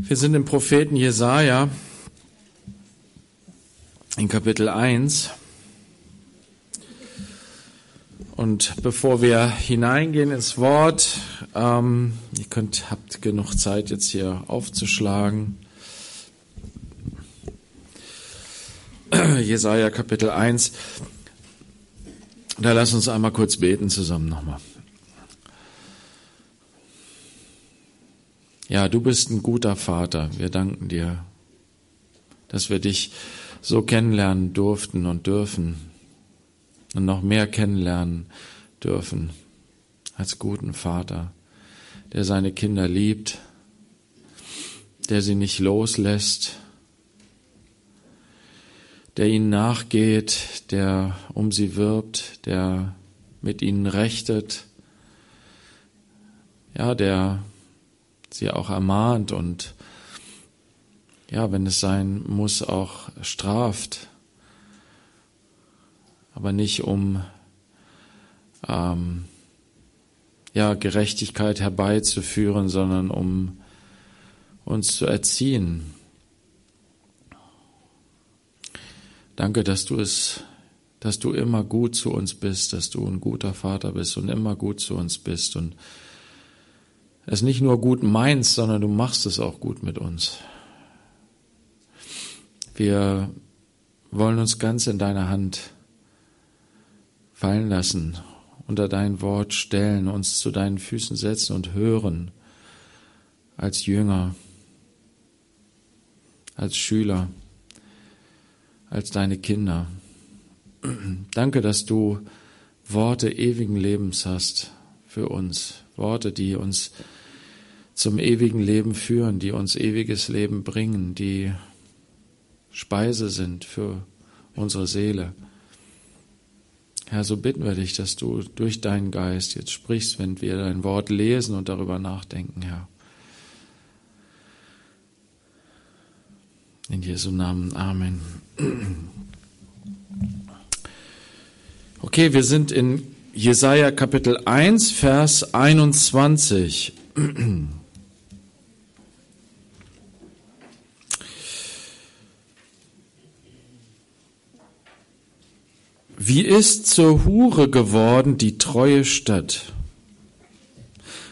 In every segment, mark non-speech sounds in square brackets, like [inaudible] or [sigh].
Wir sind im Propheten Jesaja in Kapitel 1. Und bevor wir hineingehen ins Wort, ähm, ihr könnt, habt genug Zeit jetzt hier aufzuschlagen. [clears throat] Jesaja Kapitel 1. Da lass uns einmal kurz beten zusammen nochmal. Ja, du bist ein guter Vater. Wir danken dir, dass wir dich so kennenlernen durften und dürfen und noch mehr kennenlernen dürfen als guten Vater, der seine Kinder liebt, der sie nicht loslässt, der ihnen nachgeht, der um sie wirbt, der mit ihnen rechtet, ja, der sie auch ermahnt. Und ja, wenn es sein muss, auch straft, aber nicht um ähm, ja, Gerechtigkeit herbeizuführen, sondern um uns zu erziehen. Danke, dass du es, dass du immer gut zu uns bist, dass du ein guter Vater bist und immer gut zu uns bist. Und es nicht nur gut meinst, sondern du machst es auch gut mit uns. Wir wollen uns ganz in deine Hand fallen lassen, unter dein Wort stellen, uns zu deinen Füßen setzen und hören als Jünger, als Schüler, als deine Kinder. [clears throat] Danke, dass du Worte ewigen Lebens hast für uns, Worte, die uns zum ewigen Leben führen, die uns ewiges Leben bringen, die Speise sind für unsere Seele. Herr, so bitten wir dich, dass du durch deinen Geist jetzt sprichst, wenn wir dein Wort lesen und darüber nachdenken, Herr. In Jesu Namen. Amen. Okay, wir sind in Jesaja Kapitel 1, Vers 21. Wie ist zur Hure geworden die treue Stadt?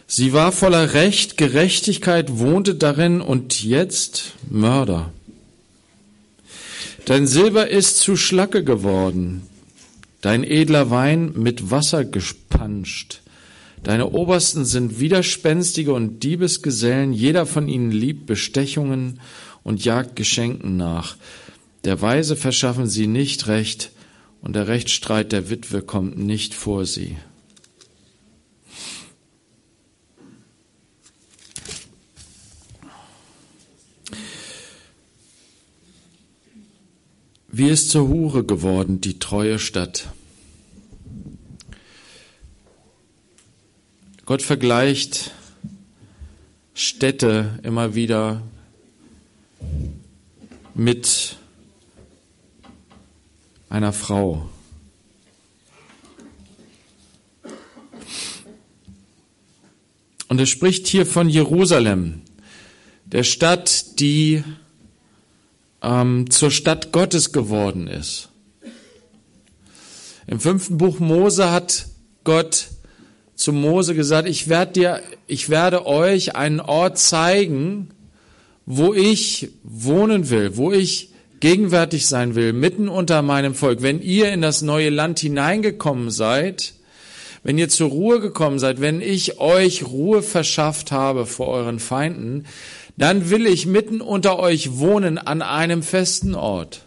Sie war voller Recht, Gerechtigkeit wohnte darin und jetzt Mörder. Dein Silber ist zu Schlacke geworden, dein edler Wein mit Wasser gespanscht. Deine Obersten sind Widerspenstige und Diebesgesellen, jeder von ihnen liebt Bestechungen und jagt Geschenken nach. Der Weise verschaffen sie nicht recht, und der Rechtsstreit der Witwe kommt nicht vor sie. Wie ist zur Hure geworden die treue Stadt? Gott vergleicht Städte immer wieder mit einer Frau. Und er spricht hier von Jerusalem, der Stadt, die ähm, zur Stadt Gottes geworden ist. Im fünften Buch Mose hat Gott zu Mose gesagt, ich werde dir, ich werde euch einen Ort zeigen, wo ich wohnen will, wo ich gegenwärtig sein will, mitten unter meinem Volk, wenn ihr in das neue Land hineingekommen seid, wenn ihr zur Ruhe gekommen seid, wenn ich euch Ruhe verschafft habe vor euren Feinden, dann will ich mitten unter euch wohnen an einem festen Ort.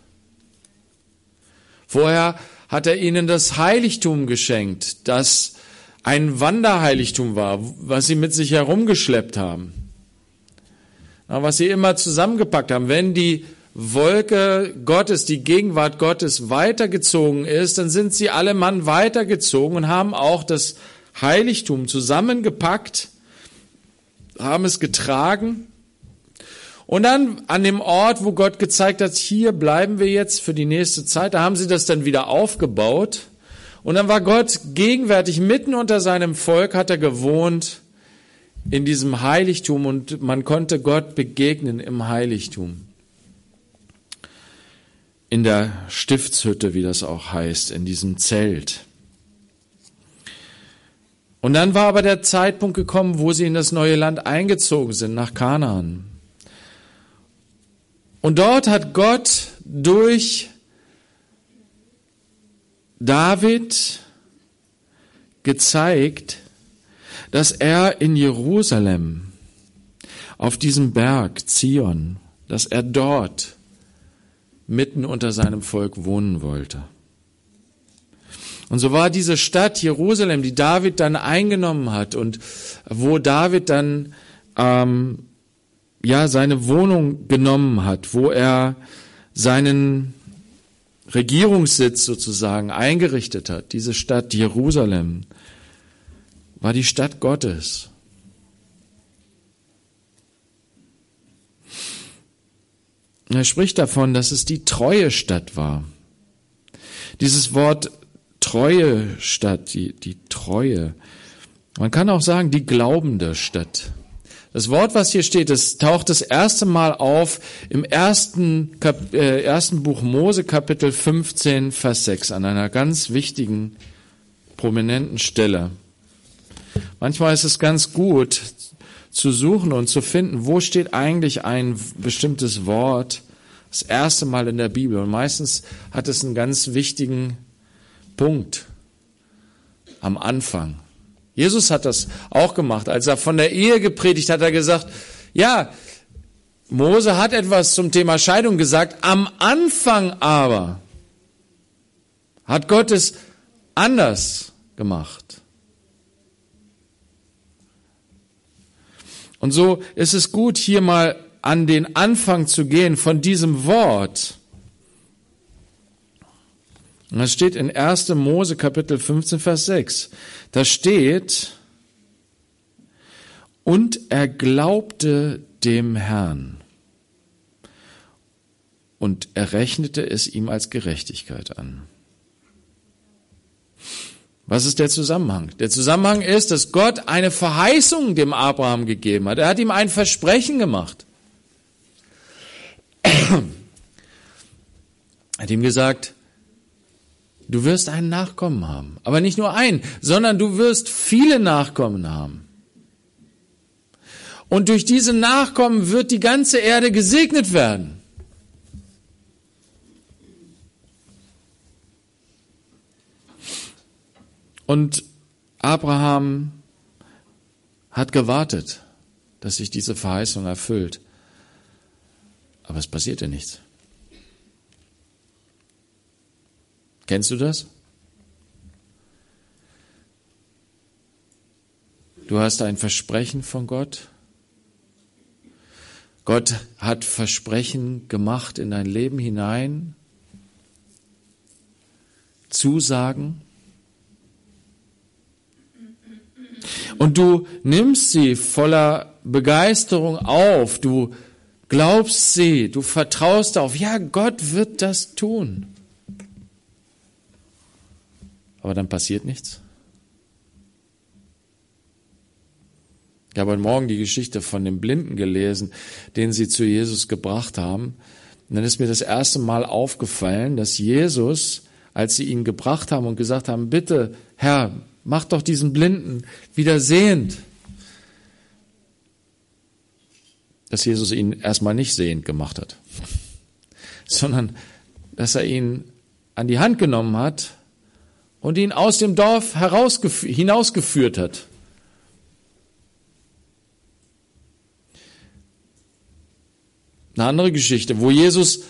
Vorher hat er ihnen das Heiligtum geschenkt, das ein Wanderheiligtum war, was sie mit sich herumgeschleppt haben, was sie immer zusammengepackt haben. Wenn die Wolke Gottes, die Gegenwart Gottes weitergezogen ist, dann sind sie alle Mann weitergezogen und haben auch das Heiligtum zusammengepackt, haben es getragen. Und dann an dem Ort, wo Gott gezeigt hat, hier bleiben wir jetzt für die nächste Zeit, da haben sie das dann wieder aufgebaut. Und dann war Gott gegenwärtig mitten unter seinem Volk, hat er gewohnt in diesem Heiligtum und man konnte Gott begegnen im Heiligtum. In der Stiftshütte, wie das auch heißt, in diesem Zelt. Und dann war aber der Zeitpunkt gekommen, wo sie in das neue Land eingezogen sind, nach Kanaan. Und dort hat Gott durch David gezeigt, dass er in Jerusalem, auf diesem Berg Zion, dass er dort mitten unter seinem Volk wohnen wollte. Und so war diese Stadt Jerusalem, die David dann eingenommen hat und wo David dann ähm, ja seine Wohnung genommen hat, wo er seinen Regierungssitz sozusagen eingerichtet hat, diese Stadt Jerusalem, war die Stadt Gottes. Er spricht davon, dass es die treue Stadt war. Dieses Wort treue Stadt, die, die Treue. Man kann auch sagen, die glaubende Stadt. Das Wort, was hier steht, das taucht das erste Mal auf im ersten, Kap äh, ersten Buch Mose, Kapitel 15, Vers 6, an einer ganz wichtigen, prominenten Stelle. Manchmal ist es ganz gut zu suchen und zu finden, wo steht eigentlich ein bestimmtes Wort das erste Mal in der Bibel. Und meistens hat es einen ganz wichtigen Punkt am Anfang. Jesus hat das auch gemacht. Als er von der Ehe gepredigt hat, hat er gesagt, ja, Mose hat etwas zum Thema Scheidung gesagt. Am Anfang aber hat Gott es anders gemacht. Und so ist es gut, hier mal an den Anfang zu gehen von diesem Wort. Und das steht in 1. Mose Kapitel 15, Vers 6. Da steht, und er glaubte dem Herrn und er rechnete es ihm als Gerechtigkeit an. Was ist der Zusammenhang? Der Zusammenhang ist, dass Gott eine Verheißung dem Abraham gegeben hat. Er hat ihm ein Versprechen gemacht. Er hat ihm gesagt, du wirst einen Nachkommen haben. Aber nicht nur einen, sondern du wirst viele Nachkommen haben. Und durch diese Nachkommen wird die ganze Erde gesegnet werden. Und Abraham hat gewartet, dass sich diese Verheißung erfüllt. Aber es passierte nichts. Kennst du das? Du hast ein Versprechen von Gott. Gott hat Versprechen gemacht in dein Leben hinein. Zusagen. Und du nimmst sie voller Begeisterung auf, du glaubst sie, du vertraust darauf, ja, Gott wird das tun. Aber dann passiert nichts. Ich habe heute Morgen die Geschichte von dem Blinden gelesen, den sie zu Jesus gebracht haben. Und dann ist mir das erste Mal aufgefallen, dass Jesus, als sie ihn gebracht haben und gesagt haben, bitte, Herr, Mach doch diesen Blinden wieder sehend. Dass Jesus ihn erstmal nicht sehend gemacht hat, [laughs] sondern dass er ihn an die Hand genommen hat und ihn aus dem Dorf hinausgeführt hat. Eine andere Geschichte, wo Jesus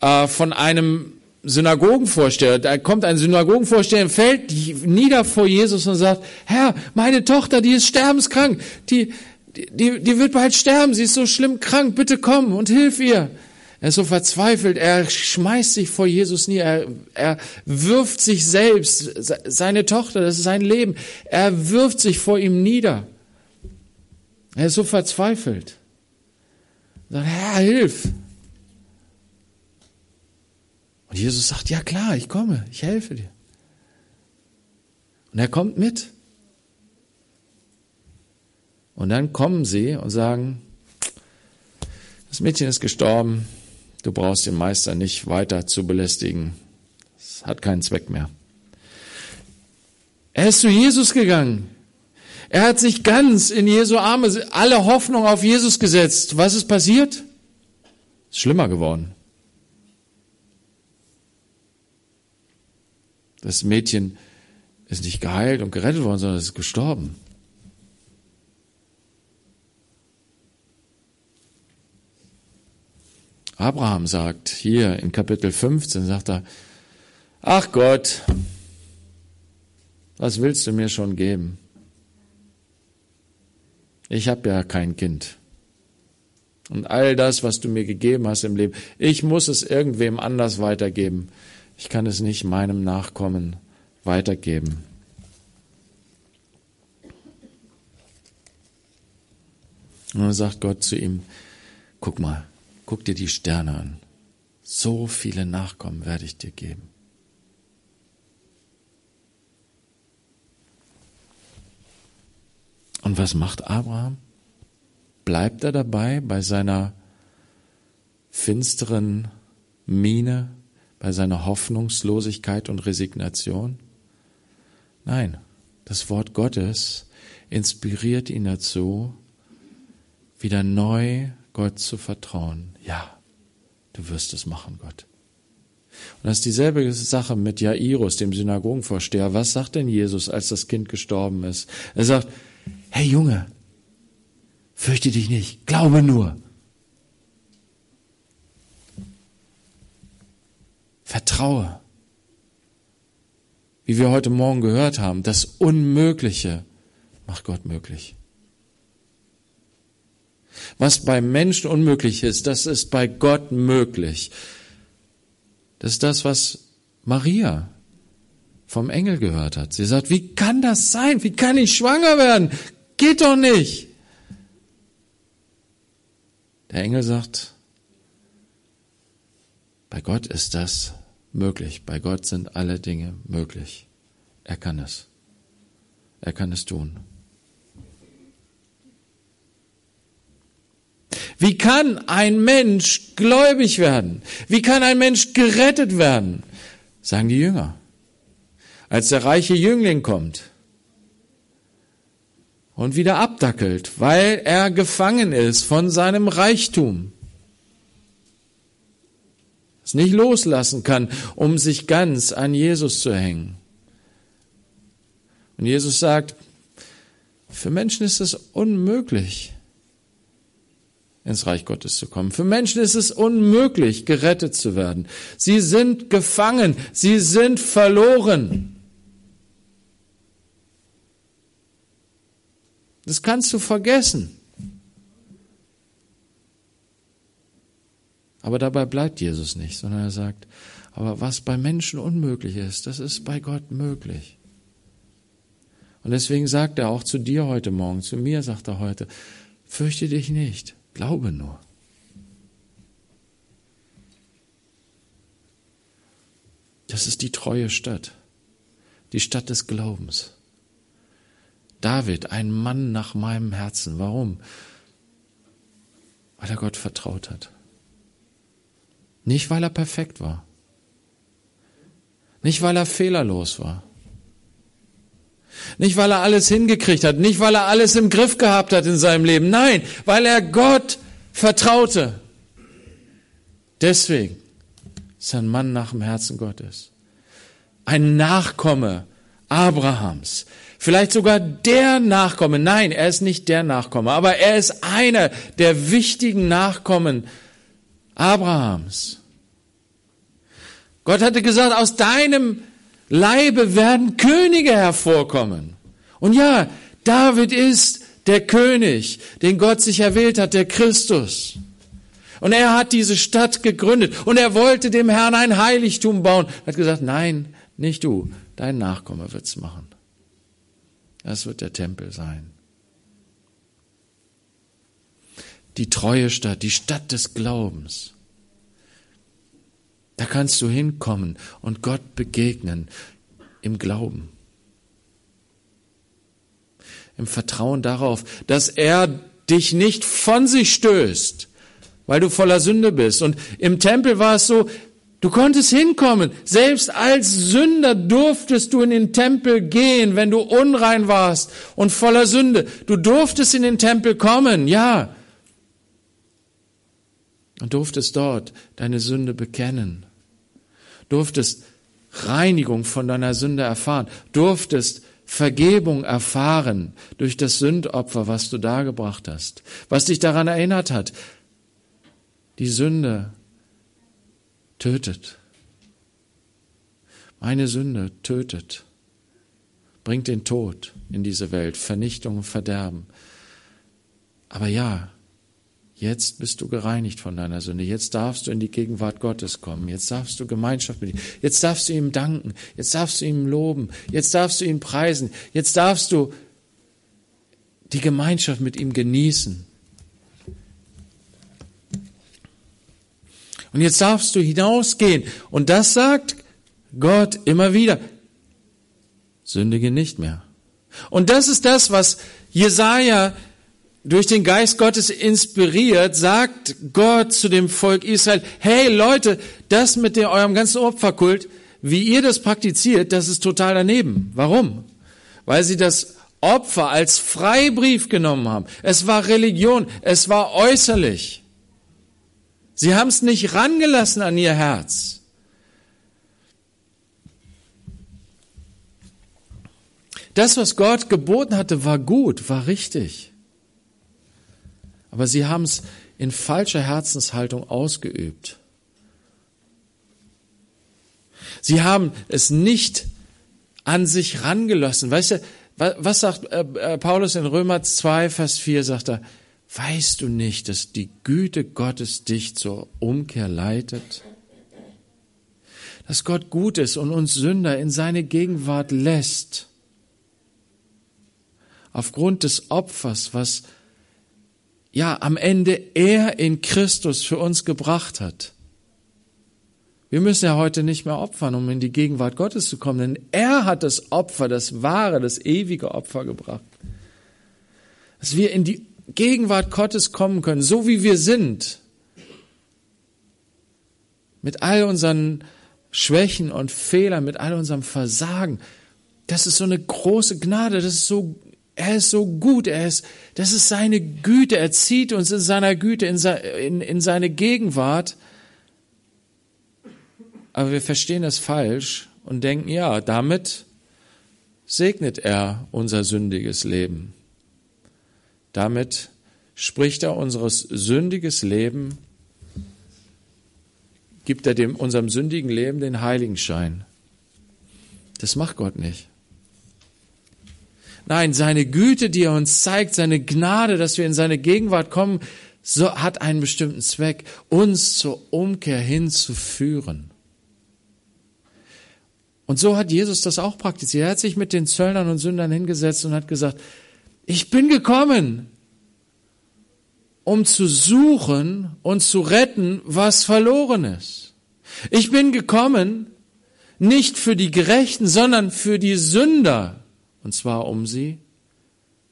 äh, von einem Synagogenvorsteher, da kommt ein Synagogenvorsteher, fällt nieder vor Jesus und sagt, Herr, meine Tochter, die ist sterbenskrank, die, die, die wird bald sterben, sie ist so schlimm krank, bitte komm und hilf ihr. Er ist so verzweifelt, er schmeißt sich vor Jesus nieder, er, er wirft sich selbst, seine Tochter, das ist sein Leben, er wirft sich vor ihm nieder. Er ist so verzweifelt. Er sagt, Herr, hilf. Und Jesus sagt, ja klar, ich komme, ich helfe dir. Und er kommt mit. Und dann kommen sie und sagen, das Mädchen ist gestorben, du brauchst den Meister nicht weiter zu belästigen. Es hat keinen Zweck mehr. Er ist zu Jesus gegangen. Er hat sich ganz in Jesu Arme, alle Hoffnung auf Jesus gesetzt. Was ist passiert? Ist schlimmer geworden. Das Mädchen ist nicht geheilt und gerettet worden, sondern ist gestorben. Abraham sagt hier in Kapitel 15, sagt er, ach Gott, was willst du mir schon geben? Ich habe ja kein Kind. Und all das, was du mir gegeben hast im Leben, ich muss es irgendwem anders weitergeben. Ich kann es nicht meinem Nachkommen weitergeben. Und dann sagt Gott zu ihm, guck mal, guck dir die Sterne an. So viele Nachkommen werde ich dir geben. Und was macht Abraham? Bleibt er dabei bei seiner finsteren Miene, bei seiner Hoffnungslosigkeit und Resignation? Nein, das Wort Gottes inspiriert ihn dazu, wieder neu Gott zu vertrauen. Ja, du wirst es machen, Gott. Und das ist dieselbe Sache mit Jairus, dem Synagogenvorsteher. Was sagt denn Jesus, als das Kind gestorben ist? Er sagt, hey Junge, fürchte dich nicht, glaube nur. Vertraue. Wie wir heute Morgen gehört haben, das Unmögliche macht Gott möglich. Was bei Menschen unmöglich ist, das ist bei Gott möglich. Das ist das, was Maria vom Engel gehört hat. Sie sagt, wie kann das sein? Wie kann ich schwanger werden? Geht doch nicht. Der Engel sagt, bei Gott ist das möglich. Bei Gott sind alle Dinge möglich. Er kann es. Er kann es tun. Wie kann ein Mensch gläubig werden? Wie kann ein Mensch gerettet werden? Sagen die Jünger. Als der reiche Jüngling kommt und wieder abdackelt, weil er gefangen ist von seinem Reichtum, es nicht loslassen kann, um sich ganz an Jesus zu hängen. Und Jesus sagt, für Menschen ist es unmöglich, ins Reich Gottes zu kommen. Für Menschen ist es unmöglich, gerettet zu werden. Sie sind gefangen, sie sind verloren. Das kannst du vergessen. Aber dabei bleibt Jesus nicht, sondern er sagt, aber was bei Menschen unmöglich ist, das ist bei Gott möglich. Und deswegen sagt er auch zu dir heute Morgen, zu mir sagt er heute, fürchte dich nicht. Glaube nur. Das ist die treue Stadt, die Stadt des Glaubens. David, ein Mann nach meinem Herzen. Warum? Weil er Gott vertraut hat. Nicht, weil er perfekt war. Nicht, weil er fehlerlos war. Nicht, weil er alles hingekriegt hat, nicht, weil er alles im Griff gehabt hat in seinem Leben, nein, weil er Gott vertraute. Deswegen ist er ein Mann nach dem Herzen Gottes. Ein Nachkomme Abrahams. Vielleicht sogar der Nachkomme. Nein, er ist nicht der Nachkomme, aber er ist einer der wichtigen Nachkommen Abrahams. Gott hatte gesagt, aus deinem Leibe werden Könige hervorkommen. Und ja, David ist der König, den Gott sich erwählt hat, der Christus. Und er hat diese Stadt gegründet und er wollte dem Herrn ein Heiligtum bauen. Er hat gesagt, nein, nicht du, dein Nachkomme wird's machen. Das wird der Tempel sein. Die treue Stadt, die Stadt des Glaubens. Da kannst du hinkommen und Gott begegnen im Glauben. im Vertrauen darauf, dass er dich nicht von sich stößt, weil du voller Sünde bist. Und im Tempel war es so, du konntest hinkommen. Selbst als Sünder durftest du in den Tempel gehen, wenn du unrein warst und voller Sünde. Du durftest in den Tempel kommen, ja. Und durftest dort deine Sünde bekennen. Durftest Reinigung von deiner Sünde erfahren. Durftest Vergebung erfahren durch das Sündopfer, was du dargebracht hast, was dich daran erinnert hat. Die Sünde tötet. Meine Sünde tötet, bringt den Tod in diese Welt, Vernichtung und Verderben. Aber ja, Jetzt bist du gereinigt von deiner Sünde. Jetzt darfst du in die Gegenwart Gottes kommen. Jetzt darfst du Gemeinschaft mit ihm. Jetzt darfst du ihm danken. Jetzt darfst du ihm loben. Jetzt darfst du ihn preisen. Jetzt darfst du die Gemeinschaft mit ihm genießen. Und jetzt darfst du hinausgehen. Und das sagt Gott immer wieder. Sündige nicht mehr. Und das ist das, was Jesaja durch den Geist Gottes inspiriert, sagt Gott zu dem Volk Israel, hey Leute, das mit dem, eurem ganzen Opferkult, wie ihr das praktiziert, das ist total daneben. Warum? Weil sie das Opfer als Freibrief genommen haben. Es war Religion, es war äußerlich. Sie haben es nicht rangelassen an ihr Herz. Das, was Gott geboten hatte, war gut, war richtig. Aber sie haben es in falscher Herzenshaltung ausgeübt. Sie haben es nicht an sich rangelassen. Weißt du, was sagt äh, äh, Paulus in Römer 2, Vers 4, sagt er, weißt du nicht, dass die Güte Gottes dich zur Umkehr leitet? Dass Gott gut ist und uns Sünder in seine Gegenwart lässt. Aufgrund des Opfers, was ja am Ende er in Christus für uns gebracht hat. Wir müssen ja heute nicht mehr opfern, um in die Gegenwart Gottes zu kommen, denn er hat das Opfer, das wahre, das ewige Opfer gebracht. Dass wir in die Gegenwart Gottes kommen können, so wie wir sind, mit all unseren Schwächen und Fehlern, mit all unserem Versagen. Das ist so eine große Gnade, das ist so er ist so gut, er ist, das ist seine Güte, er zieht uns in seiner Güte, in, in, in seine Gegenwart. Aber wir verstehen das falsch und denken, ja, damit segnet er unser sündiges Leben. Damit spricht er unseres sündiges Leben, gibt er dem, unserem sündigen Leben den Heiligenschein. Das macht Gott nicht. Nein, seine Güte, die er uns zeigt, seine Gnade, dass wir in seine Gegenwart kommen, so hat einen bestimmten Zweck, uns zur Umkehr hinzuführen. Und so hat Jesus das auch praktiziert. Er hat sich mit den Zöllnern und Sündern hingesetzt und hat gesagt, ich bin gekommen, um zu suchen und zu retten, was verloren ist. Ich bin gekommen, nicht für die Gerechten, sondern für die Sünder und zwar um sie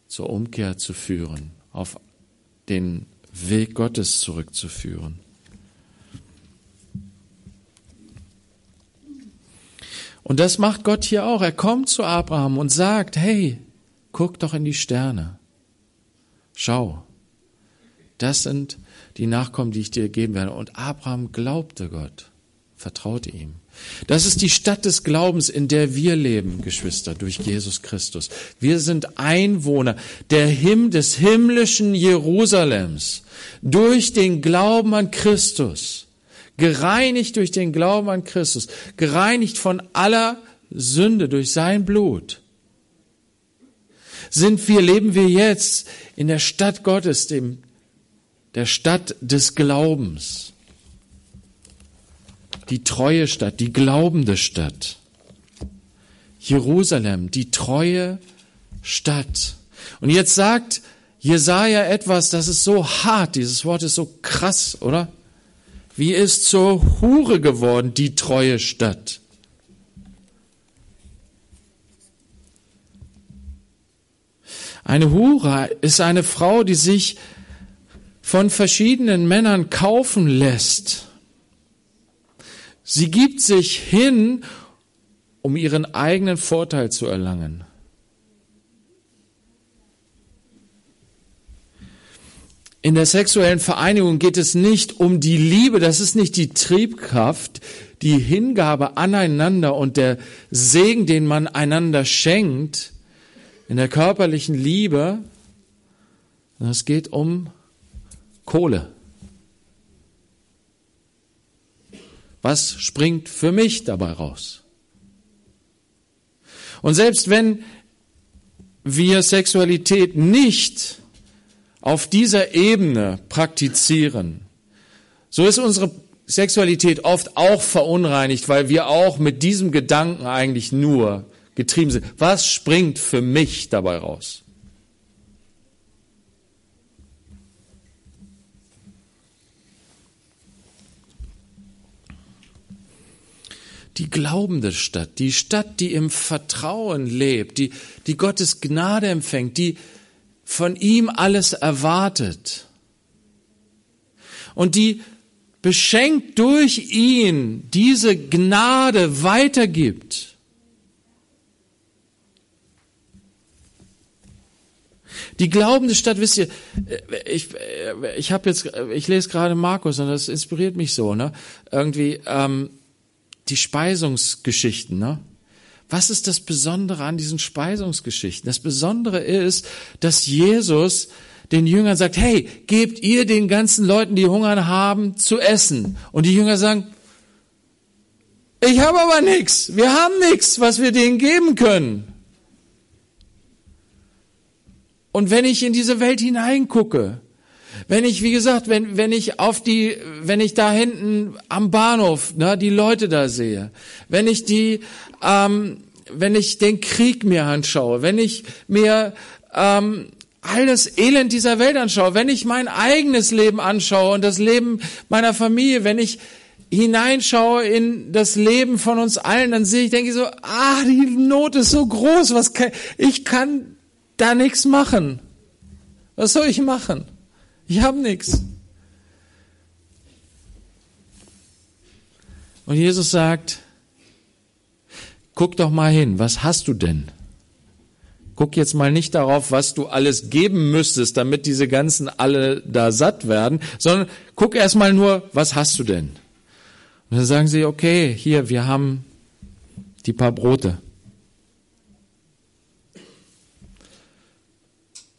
zur Umkehr zu führen, auf den Weg Gottes zurückzuführen. Und das macht Gott hier auch. Er kommt zu Abraham und sagt, hey, guck doch in die Sterne. Schau, das sind die Nachkommen, die ich dir geben werde. Und Abraham glaubte Gott, vertraute ihm. Das ist die Stadt des Glaubens, in der wir leben, Geschwister, durch Jesus Christus. Wir sind Einwohner der Him des himmlischen Jerusalems durch den Glauben an Christus. Gereinigt durch den Glauben an Christus. Gereinigt von aller Sünde durch sein Blut. Sind wir, leben wir jetzt in der Stadt Gottes, dem, der Stadt des Glaubens die treue Stadt, die glaubende Stadt. Jerusalem, die treue Stadt. Und jetzt sagt Jesaja etwas, das ist so hart, dieses Wort ist so krass, oder? Wie ist zur Hure geworden, die treue Stadt? Eine Hure ist eine Frau, die sich von verschiedenen Männern kaufen lässt. Sie gibt sich hin, um ihren eigenen Vorteil zu erlangen. In der sexuellen Vereinigung geht es nicht um die Liebe, das ist nicht die Triebkraft, die Hingabe aneinander und der Segen, den man einander schenkt, in der körperlichen Liebe, es geht um Kohle. Was springt für mich dabei raus? Und selbst wenn wir Sexualität nicht auf dieser Ebene praktizieren, so ist unsere Sexualität oft auch verunreinigt, weil wir auch mit diesem Gedanken eigentlich nur getrieben sind. Was springt für mich dabei raus? Die glaubende Stadt, die Stadt, die im Vertrauen lebt, die, die Gottes Gnade empfängt, die von ihm alles erwartet und die beschenkt durch ihn diese Gnade weitergibt. Die glaubende Stadt, wisst ihr, ich, ich habe jetzt, ich lese gerade Markus und das inspiriert mich so, ne? Irgendwie ähm, die Speisungsgeschichten, ne? Was ist das Besondere an diesen Speisungsgeschichten? Das Besondere ist, dass Jesus den Jüngern sagt, hey, gebt ihr den ganzen Leuten, die Hunger haben, zu essen. Und die Jünger sagen, ich habe aber nichts. Wir haben nichts, was wir denen geben können. Und wenn ich in diese Welt hineingucke, wenn ich, wie gesagt, wenn, wenn ich auf die, wenn ich da hinten am Bahnhof, ne, die Leute da sehe, wenn ich die, ähm, wenn ich den Krieg mir anschaue, wenn ich mir ähm, all das Elend dieser Welt anschaue, wenn ich mein eigenes Leben anschaue und das Leben meiner Familie, wenn ich hineinschaue in das Leben von uns allen, dann sehe ich, denke ich so, ah, die Not ist so groß, was kann, ich kann da nichts machen. Was soll ich machen? Ich habe nichts. Und Jesus sagt, guck doch mal hin, was hast du denn? Guck jetzt mal nicht darauf, was du alles geben müsstest, damit diese ganzen alle da satt werden, sondern guck erst mal nur, was hast du denn? Und dann sagen sie, okay, hier, wir haben die paar Brote.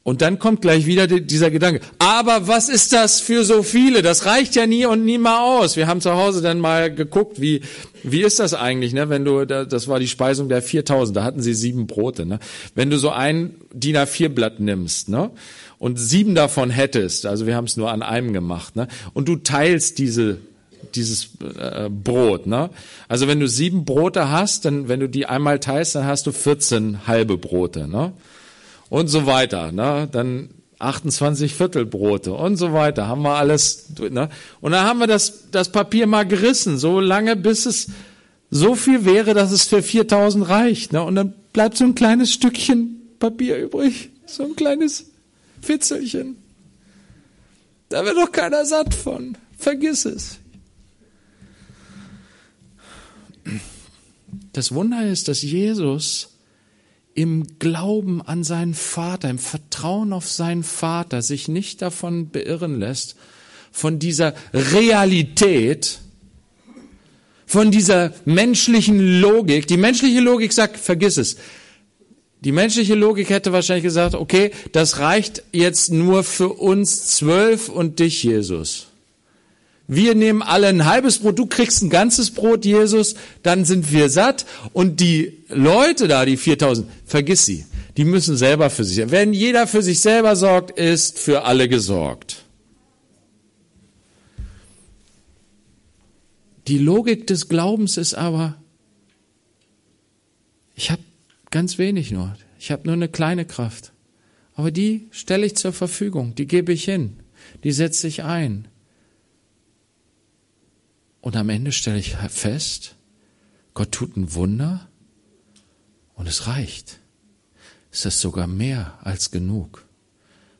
Und dann kommt gleich wieder dieser Gedanke. Aber was ist das für so viele? Das reicht ja nie und nie mal aus. Wir haben zu Hause dann mal geguckt, wie, wie ist das eigentlich, ne? Wenn du, das war die Speisung der 4000, da hatten sie sieben Brote, ne? Wenn du so ein DIN A4 Blatt nimmst, ne? Und sieben davon hättest, also wir haben es nur an einem gemacht, ne? Und du teilst diese dieses äh, Brot, ne? Also wenn du sieben Brote hast, dann wenn du die einmal teilst, dann hast du 14 halbe Brote, ne? Und so weiter. Ne? Dann 28 Viertelbrote und so weiter. Haben wir alles. Ne? Und dann haben wir das, das Papier mal gerissen, so lange, bis es so viel wäre, dass es für 4000 reicht. Ne? Und dann bleibt so ein kleines Stückchen Papier übrig. So ein kleines Fitzelchen. Da wird doch keiner satt von. Vergiss es. Das Wunder ist, dass Jesus im Glauben an seinen Vater, im Vertrauen auf seinen Vater sich nicht davon beirren lässt, von dieser Realität, von dieser menschlichen Logik. Die menschliche Logik sagt, vergiss es. Die menschliche Logik hätte wahrscheinlich gesagt, okay, das reicht jetzt nur für uns zwölf und dich, Jesus. Wir nehmen alle ein halbes Brot, du kriegst ein ganzes Brot, Jesus, dann sind wir satt. Und die Leute da, die 4000, vergiss sie. Die müssen selber für sich. Wenn jeder für sich selber sorgt, ist für alle gesorgt. Die Logik des Glaubens ist aber, ich habe ganz wenig nur. Ich habe nur eine kleine Kraft. Aber die stelle ich zur Verfügung, die gebe ich hin, die setze ich ein. Und am Ende stelle ich fest, Gott tut ein Wunder und es reicht. ist das sogar mehr als genug.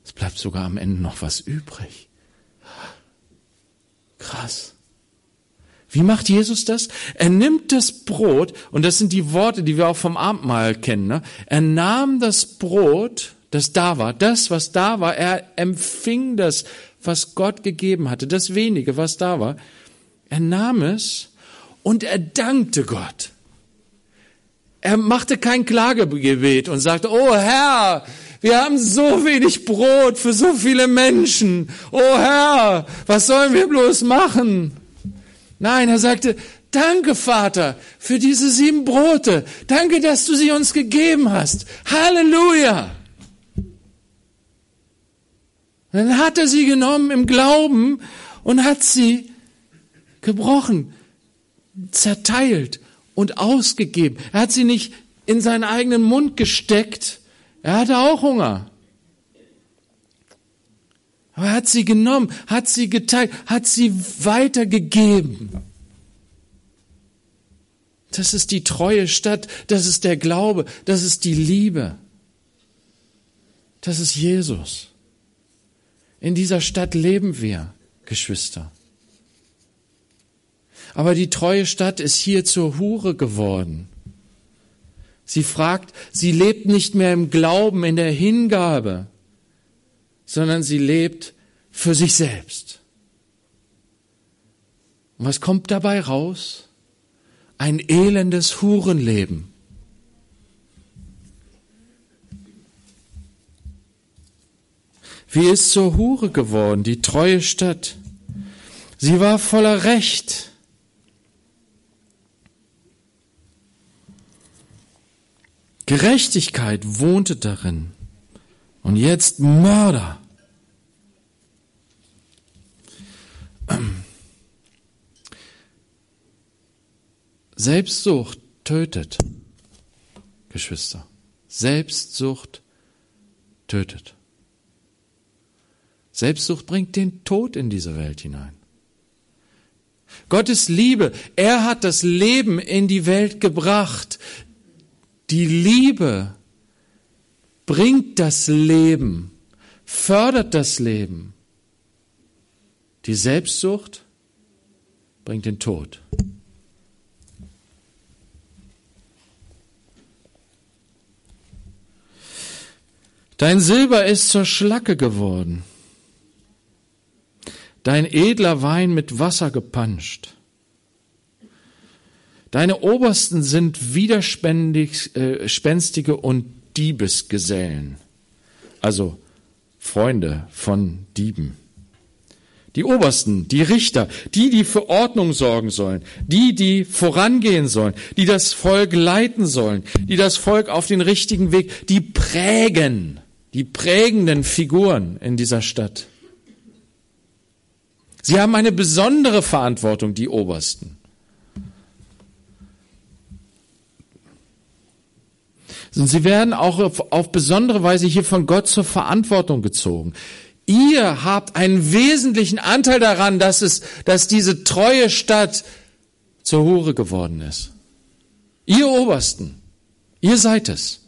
Es bleibt sogar am Ende noch was übrig. Krass. Wie macht Jesus das? Er nimmt das Brot, und das sind die Worte, die wir auch vom Abendmahl kennen. Ne? Er nahm das Brot, das da war, das, was da war, er empfing das, was Gott gegeben hatte, das wenige, was da war. Er nahm es und er dankte Gott. Er machte kein Klagegebet und sagte, oh Herr, wir haben so wenig Brot für so viele Menschen. Oh Herr, was sollen wir bloß machen? Nein, er sagte, danke Vater für diese sieben Brote. Danke, dass du sie uns gegeben hast. Halleluja. Dann hat er sie genommen im Glauben und hat sie gebrochen, zerteilt und ausgegeben. Er hat sie nicht in seinen eigenen Mund gesteckt. Er hatte auch Hunger. Aber er hat sie genommen, hat sie geteilt, hat sie weitergegeben. Das ist die treue Stadt, das ist der Glaube, das ist die Liebe. Das ist Jesus. In dieser Stadt leben wir, Geschwister. Aber die treue Stadt ist hier zur Hure geworden. Sie fragt, sie lebt nicht mehr im Glauben, in der Hingabe, sondern sie lebt für sich selbst. Und was kommt dabei raus? Ein elendes Hurenleben. Wie ist zur Hure geworden, die treue Stadt? Sie war voller Recht. Gerechtigkeit wohnte darin. Und jetzt Mörder. Selbstsucht tötet, Geschwister. Selbstsucht tötet. Selbstsucht bringt den Tod in diese Welt hinein. Gottes Liebe, er hat das Leben in die Welt gebracht. Die Liebe bringt das Leben, fördert das Leben. Die Selbstsucht bringt den Tod. Dein Silber ist zur Schlacke geworden, dein edler Wein mit Wasser gepanscht. Deine Obersten sind widerspenstige äh, und Diebesgesellen, also Freunde von Dieben. Die Obersten, die Richter, die, die für Ordnung sorgen sollen, die, die vorangehen sollen, die das Volk leiten sollen, die das Volk auf den richtigen Weg, die prägen, die prägenden Figuren in dieser Stadt. Sie haben eine besondere Verantwortung, die Obersten. Sie werden auch auf, auf besondere Weise hier von Gott zur Verantwortung gezogen. Ihr habt einen wesentlichen Anteil daran, dass es, dass diese treue Stadt zur Hure geworden ist. Ihr Obersten, ihr seid es.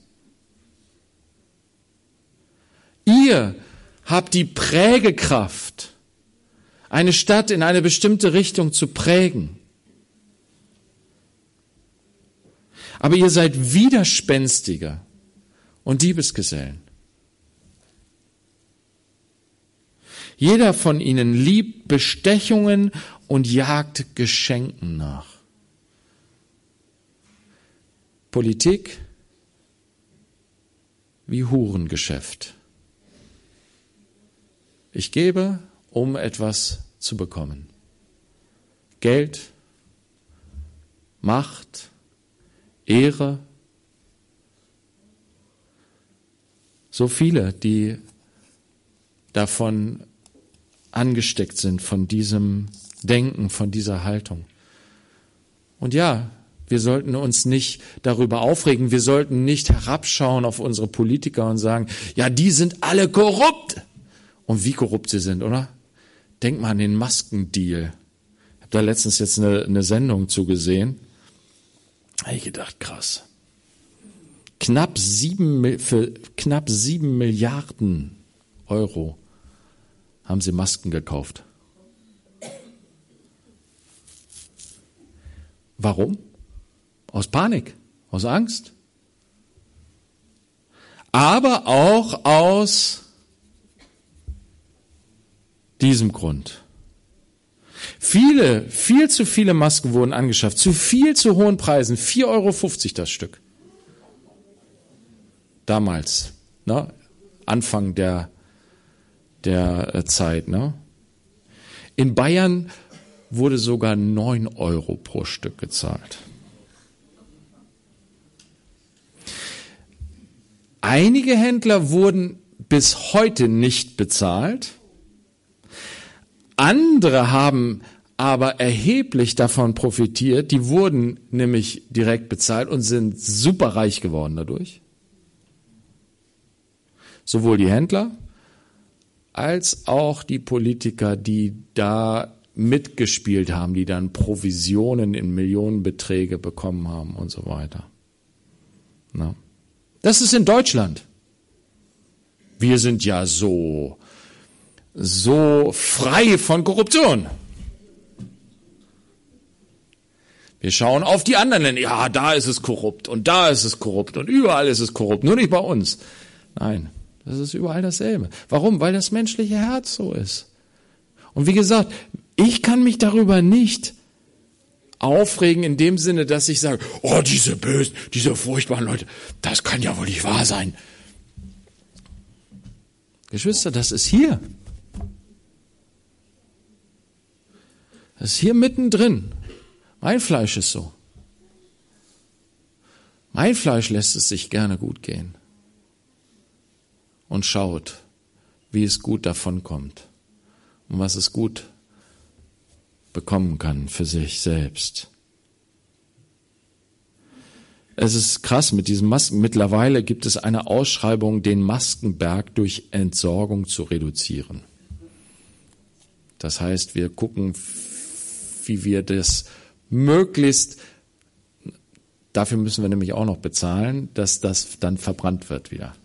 Ihr habt die Prägekraft, eine Stadt in eine bestimmte Richtung zu prägen. Aber ihr seid widerspenstiger und Diebesgesellen. Jeder von ihnen liebt Bestechungen und jagt Geschenken nach. Politik wie Hurengeschäft. Ich gebe, um etwas zu bekommen. Geld, Macht, Ehre. So viele, die davon angesteckt sind, von diesem Denken, von dieser Haltung. Und ja, wir sollten uns nicht darüber aufregen, wir sollten nicht herabschauen auf unsere Politiker und sagen, ja, die sind alle korrupt. Und wie korrupt sie sind, oder? Denk mal an den Maskendeal. Ich habe da letztens jetzt eine, eine Sendung zugesehen. Habe ich gedacht, krass. Knapp sieben, für knapp sieben Milliarden Euro haben sie Masken gekauft. Warum? Aus Panik, aus Angst. Aber auch aus diesem Grund. Viele, viel zu viele Masken wurden angeschafft, zu viel zu hohen Preisen, 4,50 Euro das Stück. Damals, ne? Anfang der, der äh, Zeit. Ne? In Bayern wurde sogar 9 Euro pro Stück gezahlt. Einige Händler wurden bis heute nicht bezahlt. Andere haben aber erheblich davon profitiert. Die wurden nämlich direkt bezahlt und sind super reich geworden dadurch. Sowohl die Händler als auch die Politiker, die da mitgespielt haben, die dann Provisionen in Millionenbeträge bekommen haben und so weiter. Na. Das ist in Deutschland. Wir sind ja so so frei von Korruption. Wir schauen auf die anderen Länder. Ja, da ist es korrupt und da ist es korrupt und überall ist es korrupt, nur nicht bei uns. Nein, das ist überall dasselbe. Warum? Weil das menschliche Herz so ist. Und wie gesagt, ich kann mich darüber nicht aufregen in dem Sinne, dass ich sage, oh, diese bösen, diese furchtbaren Leute, das kann ja wohl nicht wahr sein. Geschwister, das ist hier. Das ist hier mittendrin. Mein Fleisch ist so. Mein Fleisch lässt es sich gerne gut gehen und schaut, wie es gut davonkommt und was es gut bekommen kann für sich selbst. Es ist krass mit diesen Masken. Mittlerweile gibt es eine Ausschreibung, den Maskenberg durch Entsorgung zu reduzieren. Das heißt, wir gucken, wie wir das möglichst, dafür müssen wir nämlich auch noch bezahlen, dass das dann verbrannt wird wieder.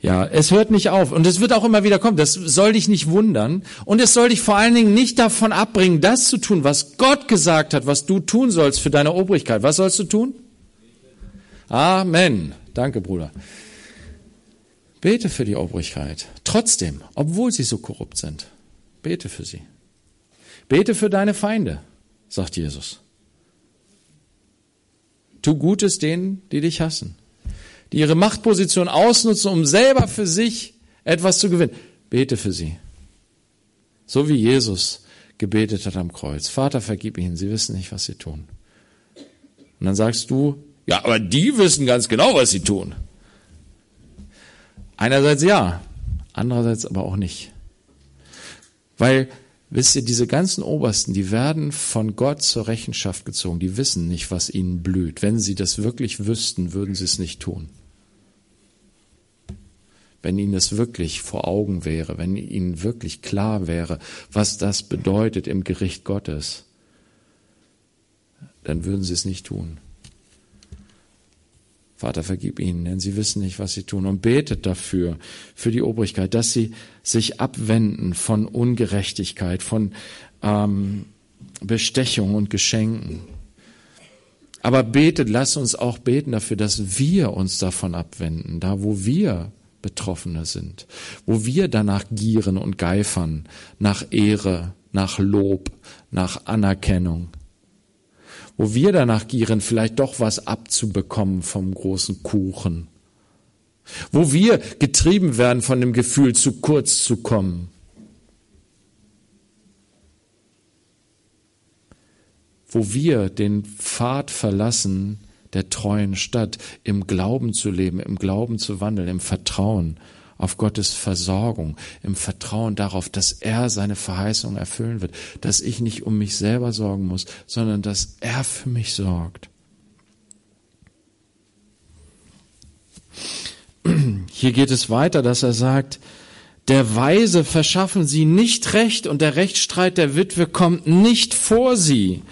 Ja, es hört nicht auf und es wird auch immer wieder kommen. Das soll dich nicht wundern und es soll dich vor allen Dingen nicht davon abbringen, das zu tun, was Gott gesagt hat, was du tun sollst für deine Obrigkeit. Was sollst du tun? Amen. Danke, Bruder. Bete für die Obrigkeit. Trotzdem, obwohl sie so korrupt sind. Bete für sie. Bete für deine Feinde, sagt Jesus. Tu Gutes denen, die dich hassen, die ihre Machtposition ausnutzen, um selber für sich etwas zu gewinnen. Bete für sie. So wie Jesus gebetet hat am Kreuz. Vater, vergib ihnen, sie wissen nicht, was sie tun. Und dann sagst du, ja, aber die wissen ganz genau, was sie tun. Einerseits ja, andererseits aber auch nicht. Weil, wisst ihr, diese ganzen Obersten, die werden von Gott zur Rechenschaft gezogen. Die wissen nicht, was ihnen blüht. Wenn sie das wirklich wüssten, würden sie es nicht tun. Wenn ihnen das wirklich vor Augen wäre, wenn ihnen wirklich klar wäre, was das bedeutet im Gericht Gottes, dann würden sie es nicht tun. Vater, vergib ihnen, denn sie wissen nicht, was sie tun. Und betet dafür, für die Obrigkeit, dass sie sich abwenden von Ungerechtigkeit, von ähm, Bestechung und Geschenken. Aber betet, lasst uns auch beten dafür, dass wir uns davon abwenden, da wo wir Betroffene sind, wo wir danach gieren und geifern, nach Ehre, nach Lob, nach Anerkennung wo wir danach gieren, vielleicht doch was abzubekommen vom großen Kuchen, wo wir getrieben werden von dem Gefühl, zu kurz zu kommen, wo wir den Pfad verlassen der treuen Stadt, im Glauben zu leben, im Glauben zu wandeln, im Vertrauen auf Gottes Versorgung, im Vertrauen darauf, dass er seine Verheißung erfüllen wird, dass ich nicht um mich selber sorgen muss, sondern dass er für mich sorgt. Hier geht es weiter, dass er sagt, der Weise verschaffen sie nicht Recht und der Rechtsstreit der Witwe kommt nicht vor sie.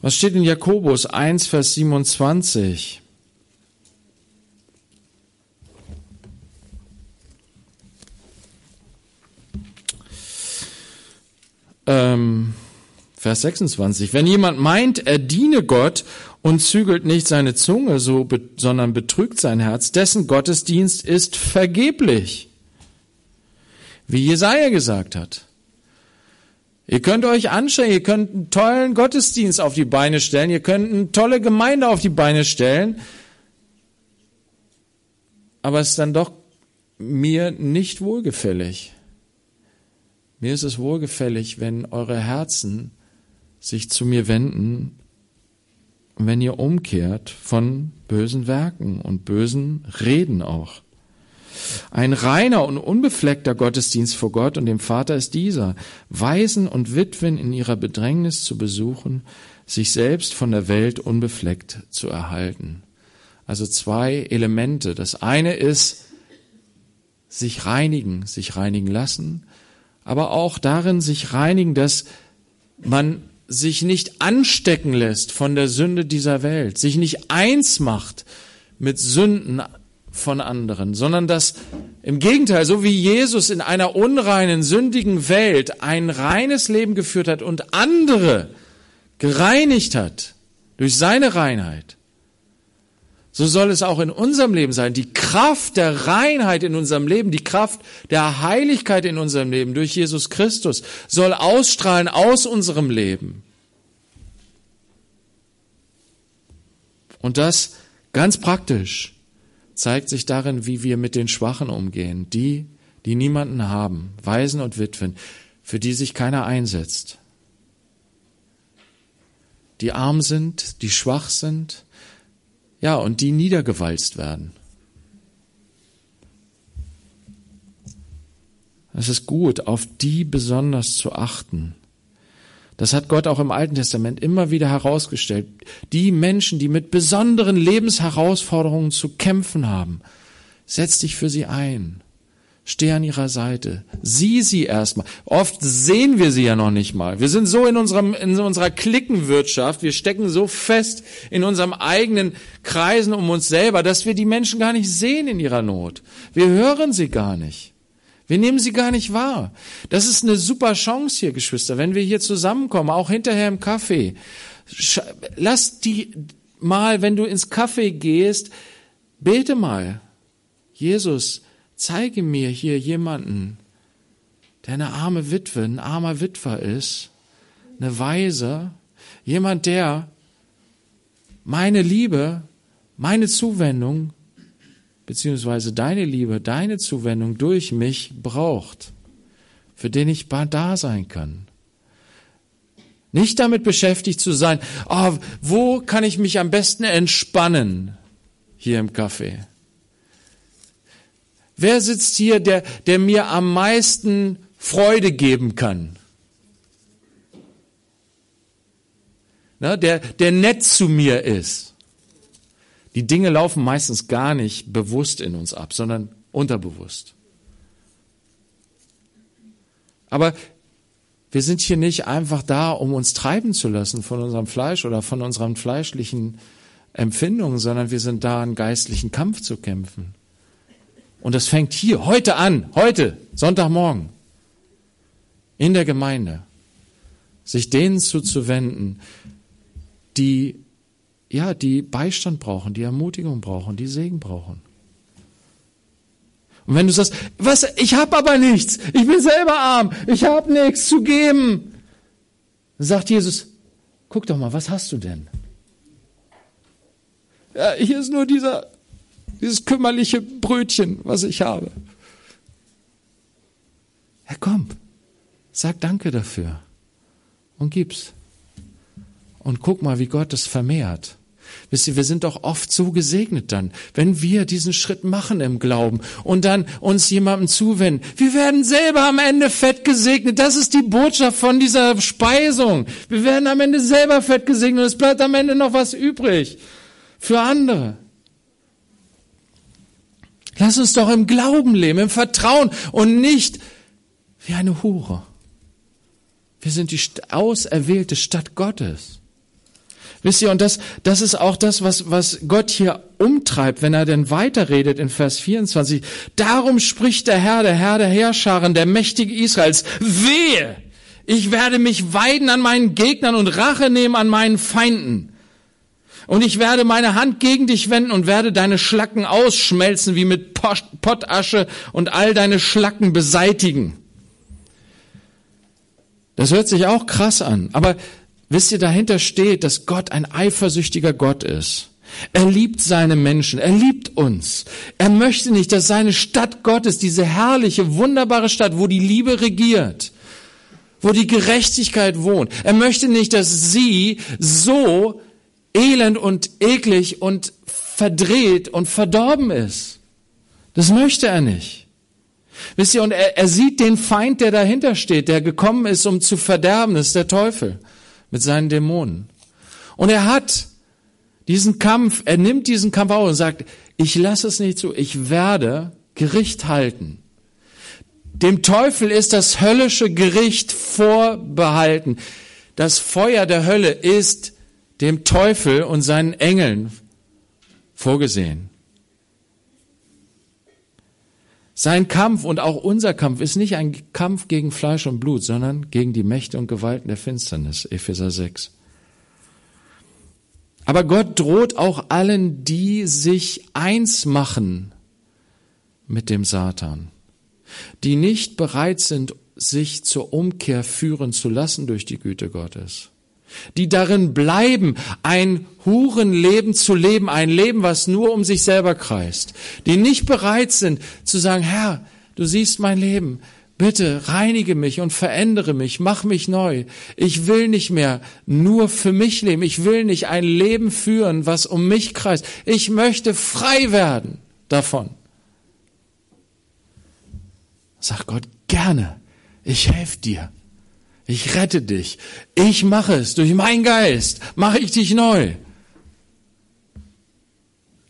Was steht in Jakobus 1, Vers 27? Ähm, Vers 26. Wenn jemand meint, er diene Gott und zügelt nicht seine Zunge, so, sondern betrügt sein Herz, dessen Gottesdienst ist vergeblich. Wie Jesaja gesagt hat. Ihr könnt euch anstrengen, ihr könnt einen tollen Gottesdienst auf die Beine stellen, ihr könnt eine tolle Gemeinde auf die Beine stellen, aber es ist dann doch mir nicht wohlgefällig. Mir ist es wohlgefällig, wenn eure Herzen sich zu mir wenden, wenn ihr umkehrt von bösen Werken und bösen Reden auch. Ein reiner und unbefleckter Gottesdienst vor Gott und dem Vater ist dieser, Waisen und Witwen in ihrer Bedrängnis zu besuchen, sich selbst von der Welt unbefleckt zu erhalten. Also zwei Elemente. Das eine ist sich reinigen, sich reinigen lassen, aber auch darin sich reinigen, dass man sich nicht anstecken lässt von der Sünde dieser Welt, sich nicht eins macht mit Sünden von anderen, sondern dass im Gegenteil, so wie Jesus in einer unreinen, sündigen Welt ein reines Leben geführt hat und andere gereinigt hat durch seine Reinheit, so soll es auch in unserem Leben sein. Die Kraft der Reinheit in unserem Leben, die Kraft der Heiligkeit in unserem Leben durch Jesus Christus soll ausstrahlen aus unserem Leben. Und das ganz praktisch zeigt sich darin, wie wir mit den Schwachen umgehen, die, die niemanden haben, Waisen und Witwen, für die sich keiner einsetzt, die arm sind, die schwach sind, ja, und die niedergewalzt werden. Es ist gut, auf die besonders zu achten. Das hat Gott auch im Alten Testament immer wieder herausgestellt. Die Menschen, die mit besonderen Lebensherausforderungen zu kämpfen haben, setz dich für sie ein. Steh an ihrer Seite. Sieh sie erstmal. Oft sehen wir sie ja noch nicht mal. Wir sind so in unserem, in unserer Klickenwirtschaft. Wir stecken so fest in unserem eigenen Kreisen um uns selber, dass wir die Menschen gar nicht sehen in ihrer Not. Wir hören sie gar nicht. Wir nehmen sie gar nicht wahr. Das ist eine super Chance hier, Geschwister, wenn wir hier zusammenkommen, auch hinterher im Kaffee. Lass die mal, wenn du ins Kaffee gehst, bete mal. Jesus, zeige mir hier jemanden, der eine arme Witwe, ein armer Witwer ist, eine Weise, jemand, der meine Liebe, meine Zuwendung, beziehungsweise deine Liebe, deine Zuwendung durch mich braucht, für den ich da sein kann. Nicht damit beschäftigt zu sein, oh, wo kann ich mich am besten entspannen hier im Café? Wer sitzt hier, der, der mir am meisten Freude geben kann? Na, der, der nett zu mir ist. Die Dinge laufen meistens gar nicht bewusst in uns ab, sondern unterbewusst. Aber wir sind hier nicht einfach da, um uns treiben zu lassen von unserem Fleisch oder von unseren fleischlichen Empfindungen, sondern wir sind da, einen geistlichen Kampf zu kämpfen. Und das fängt hier, heute an, heute, Sonntagmorgen, in der Gemeinde, sich denen zuzuwenden, die, ja, die Beistand brauchen, die Ermutigung brauchen, die Segen brauchen. Und wenn du sagst, was, ich habe aber nichts, ich bin selber arm, ich habe nichts zu geben, sagt Jesus, guck doch mal, was hast du denn? Ja, hier ist nur dieser dieses kümmerliche Brötchen, was ich habe. Herr, komm, sag Danke dafür und gib's. Und guck mal, wie Gott es vermehrt. Wisst ihr, wir sind doch oft so gesegnet dann, wenn wir diesen Schritt machen im Glauben und dann uns jemandem zuwenden. Wir werden selber am Ende fett gesegnet. Das ist die Botschaft von dieser Speisung. Wir werden am Ende selber fett gesegnet und es bleibt am Ende noch was übrig für andere. Lass uns doch im Glauben leben, im Vertrauen und nicht wie eine Hure. Wir sind die auserwählte Stadt Gottes. Wisst ihr, und das, das ist auch das, was, was Gott hier umtreibt, wenn er denn weiterredet in Vers 24. Darum spricht der Herr, der Herr der Herrscharen, der Mächtige Israels, wehe! Ich werde mich weiden an meinen Gegnern und Rache nehmen an meinen Feinden. Und ich werde meine Hand gegen dich wenden und werde deine Schlacken ausschmelzen wie mit Pottasche und all deine Schlacken beseitigen. Das hört sich auch krass an, aber wisst ihr, dahinter steht, dass Gott ein eifersüchtiger Gott ist. Er liebt seine Menschen, er liebt uns. Er möchte nicht, dass seine Stadt Gottes, diese herrliche, wunderbare Stadt, wo die Liebe regiert, wo die Gerechtigkeit wohnt, er möchte nicht, dass sie so elend und eklig und verdreht und verdorben ist. Das möchte er nicht. Wisst ihr, und er, er sieht den Feind, der dahinter steht, der gekommen ist, um zu verderben, das ist der Teufel mit seinen Dämonen. Und er hat diesen Kampf, er nimmt diesen Kampf auf und sagt, ich lasse es nicht zu, ich werde Gericht halten. Dem Teufel ist das höllische Gericht vorbehalten. Das Feuer der Hölle ist dem Teufel und seinen Engeln vorgesehen. Sein Kampf und auch unser Kampf ist nicht ein Kampf gegen Fleisch und Blut, sondern gegen die Mächte und Gewalten der Finsternis, Epheser 6. Aber Gott droht auch allen, die sich eins machen mit dem Satan, die nicht bereit sind, sich zur Umkehr führen zu lassen durch die Güte Gottes die darin bleiben, ein Hurenleben zu leben, ein Leben, was nur um sich selber kreist, die nicht bereit sind zu sagen, Herr, du siehst mein Leben, bitte reinige mich und verändere mich, mach mich neu. Ich will nicht mehr nur für mich leben, ich will nicht ein Leben führen, was um mich kreist. Ich möchte frei werden davon. Sag Gott gerne, ich helfe dir. Ich rette dich. Ich mache es. Durch meinen Geist mache ich dich neu.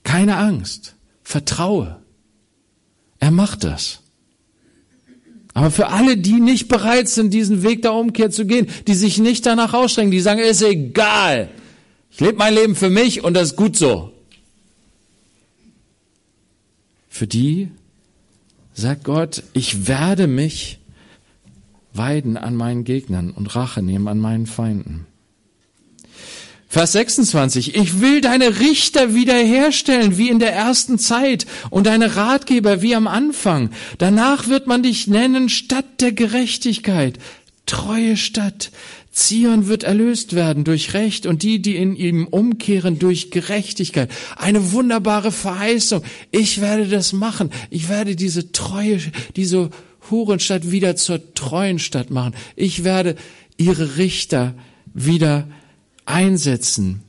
Keine Angst. Vertraue. Er macht das. Aber für alle, die nicht bereit sind, diesen Weg der Umkehr zu gehen, die sich nicht danach ausstrengen, die sagen, ist egal. Ich lebe mein Leben für mich und das ist gut so. Für die sagt Gott, ich werde mich weiden an meinen Gegnern und Rache nehmen an meinen Feinden. Vers 26. Ich will deine Richter wiederherstellen wie in der ersten Zeit und deine Ratgeber wie am Anfang. Danach wird man dich nennen Stadt der Gerechtigkeit, treue Stadt. Zion wird erlöst werden durch Recht und die, die in ihm umkehren, durch Gerechtigkeit. Eine wunderbare Verheißung. Ich werde das machen. Ich werde diese treue, diese Hurenstadt wieder zur treuen Stadt machen. Ich werde ihre Richter wieder einsetzen.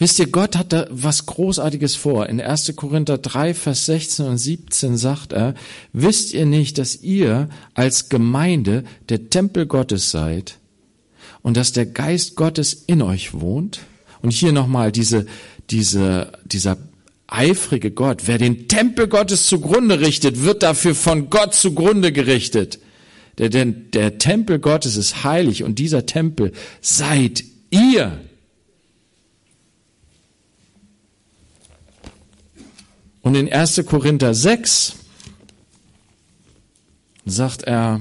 Wisst ihr, Gott hat da was Großartiges vor. In 1. Korinther 3, Vers 16 und 17 sagt er, wisst ihr nicht, dass ihr als Gemeinde der Tempel Gottes seid und dass der Geist Gottes in euch wohnt? Und hier nochmal diese, diese, dieser eifrige Gott. Wer den Tempel Gottes zugrunde richtet, wird dafür von Gott zugrunde gerichtet. Denn der Tempel Gottes ist heilig und dieser Tempel seid ihr. Und in 1. Korinther 6 sagt er,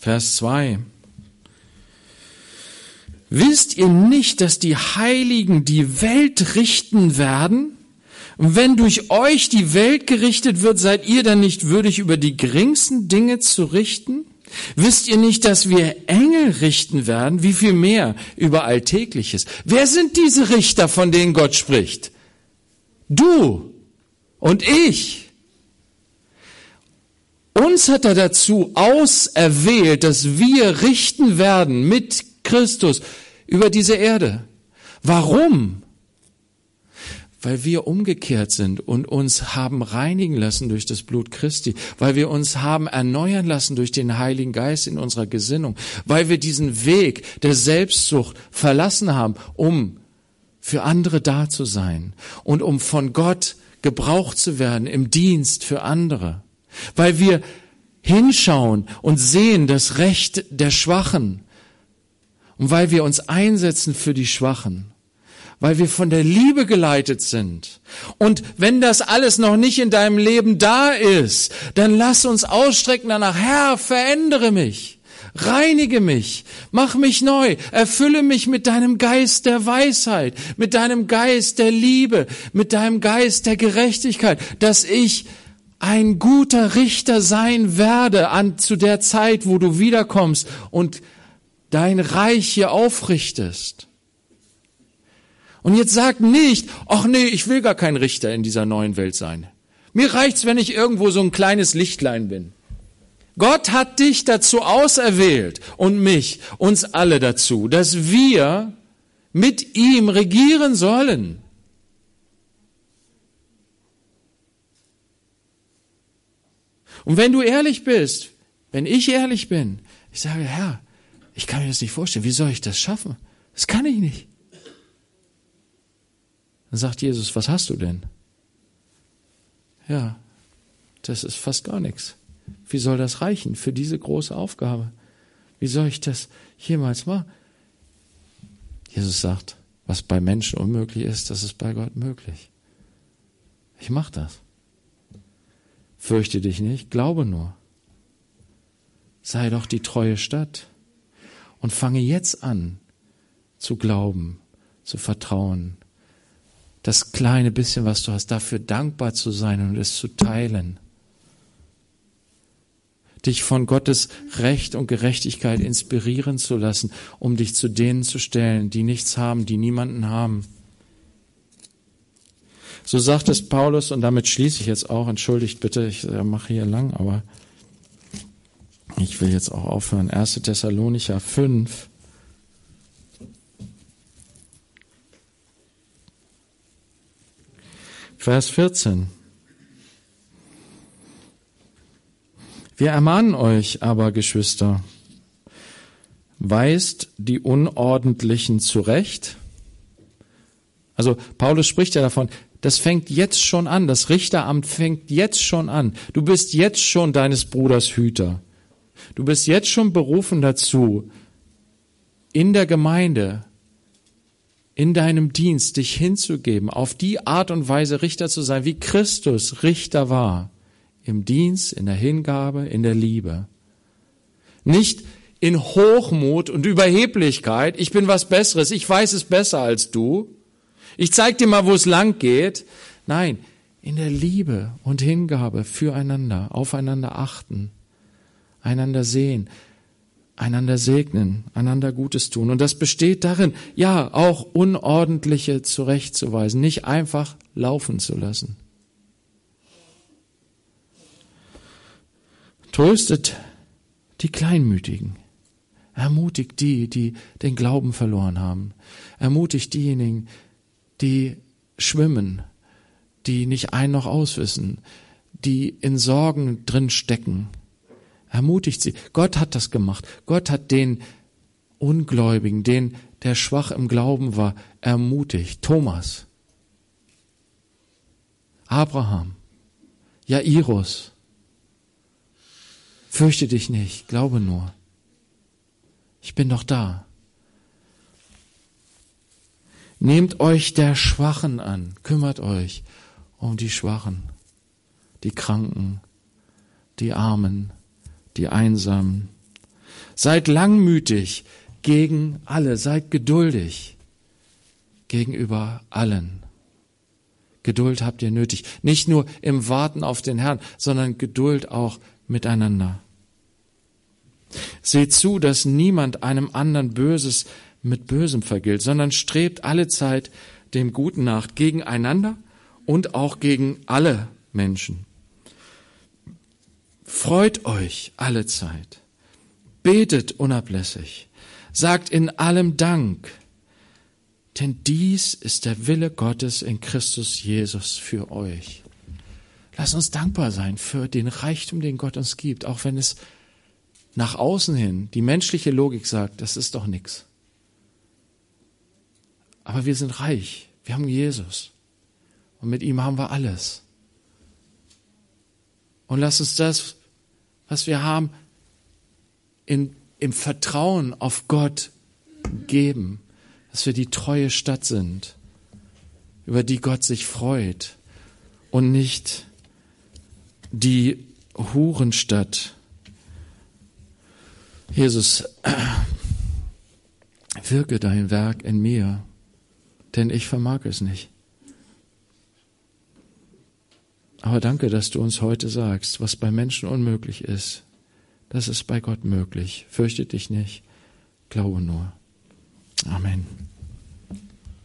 Vers 2, Wisst ihr nicht, dass die Heiligen die Welt richten werden? Und wenn durch euch die Welt gerichtet wird, seid ihr dann nicht würdig, über die geringsten Dinge zu richten? Wisst ihr nicht, dass wir Engel richten werden? Wie viel mehr über Alltägliches? Wer sind diese Richter, von denen Gott spricht? Du und ich. Uns hat er dazu auserwählt, dass wir richten werden mit Christus über diese Erde. Warum? Weil wir umgekehrt sind und uns haben reinigen lassen durch das Blut Christi, weil wir uns haben erneuern lassen durch den Heiligen Geist in unserer Gesinnung, weil wir diesen Weg der Selbstsucht verlassen haben, um für andere da zu sein und um von Gott gebraucht zu werden im Dienst für andere. weil wir hinschauen und sehen das Recht der Schwachen und weil wir uns einsetzen für die Schwachen, weil wir von der Liebe geleitet sind. Und wenn das alles noch nicht in deinem Leben da ist, dann lass uns ausstrecken danach, Herr, verändere mich. Reinige mich, mach mich neu, erfülle mich mit deinem Geist der Weisheit, mit deinem Geist der Liebe, mit deinem Geist der Gerechtigkeit, dass ich ein guter Richter sein werde an zu der Zeit, wo du wiederkommst und dein Reich hier aufrichtest. Und jetzt sag nicht, ach nee, ich will gar kein Richter in dieser neuen Welt sein. Mir reicht's, wenn ich irgendwo so ein kleines Lichtlein bin. Gott hat dich dazu auserwählt und mich, uns alle dazu, dass wir mit ihm regieren sollen. Und wenn du ehrlich bist, wenn ich ehrlich bin, ich sage, Herr, ich kann mir das nicht vorstellen, wie soll ich das schaffen? Das kann ich nicht. Dann sagt Jesus, was hast du denn? Ja, das ist fast gar nichts. Wie soll das reichen für diese große Aufgabe? Wie soll ich das jemals machen? Jesus sagt, was bei Menschen unmöglich ist, das ist bei Gott möglich. Ich mach das. Fürchte dich nicht, glaube nur. Sei doch die treue Stadt und fange jetzt an zu glauben, zu vertrauen, das kleine bisschen, was du hast, dafür dankbar zu sein und es zu teilen. Dich von Gottes Recht und Gerechtigkeit inspirieren zu lassen, um dich zu denen zu stellen, die nichts haben, die niemanden haben. So sagt es Paulus, und damit schließe ich jetzt auch, entschuldigt bitte, ich äh, mache hier lang, aber ich will jetzt auch aufhören. 1. Thessalonicher 5. Vers 14. Wir ermahnen euch aber, Geschwister, weist die Unordentlichen zurecht. Also Paulus spricht ja davon, das fängt jetzt schon an, das Richteramt fängt jetzt schon an. Du bist jetzt schon deines Bruders Hüter. Du bist jetzt schon berufen dazu, in der Gemeinde, in deinem Dienst dich hinzugeben, auf die Art und Weise Richter zu sein, wie Christus Richter war im Dienst, in der Hingabe, in der Liebe. Nicht in Hochmut und Überheblichkeit, ich bin was Besseres, ich weiß es besser als du, ich zeig dir mal, wo es lang geht. Nein, in der Liebe und Hingabe füreinander, aufeinander achten, einander sehen, einander segnen, einander Gutes tun. Und das besteht darin, ja, auch Unordentliche zurechtzuweisen, nicht einfach laufen zu lassen. Tröstet die Kleinmütigen. Ermutigt die, die den Glauben verloren haben. Ermutigt diejenigen, die schwimmen, die nicht ein noch auswissen, die in Sorgen drin stecken. Ermutigt sie. Gott hat das gemacht. Gott hat den Ungläubigen, den, der schwach im Glauben war, ermutigt. Thomas, Abraham, Jairus, Fürchte dich nicht, glaube nur. Ich bin doch da. Nehmt euch der Schwachen an, kümmert euch um die Schwachen, die Kranken, die Armen, die Einsamen. Seid langmütig gegen alle, seid geduldig gegenüber allen. Geduld habt ihr nötig, nicht nur im Warten auf den Herrn, sondern Geduld auch miteinander. Seht zu, dass niemand einem anderen Böses mit Bösem vergilt, sondern strebt alle Zeit dem Guten nach, gegeneinander und auch gegen alle Menschen. Freut euch alle Zeit, betet unablässig, sagt in allem Dank, denn dies ist der Wille Gottes in Christus Jesus für euch. Lass uns dankbar sein für den Reichtum, den Gott uns gibt, auch wenn es nach außen hin die menschliche Logik sagt, das ist doch nichts. Aber wir sind reich, wir haben Jesus und mit ihm haben wir alles. Und lass uns das, was wir haben, in, im Vertrauen auf Gott geben, dass wir die treue Stadt sind, über die Gott sich freut und nicht die Hurenstadt. Jesus, [clears throat] wirke dein Werk in mir, denn ich vermag es nicht. Aber danke, dass du uns heute sagst, was bei Menschen unmöglich ist, das ist bei Gott möglich. Fürchte dich nicht, glaube nur. Amen.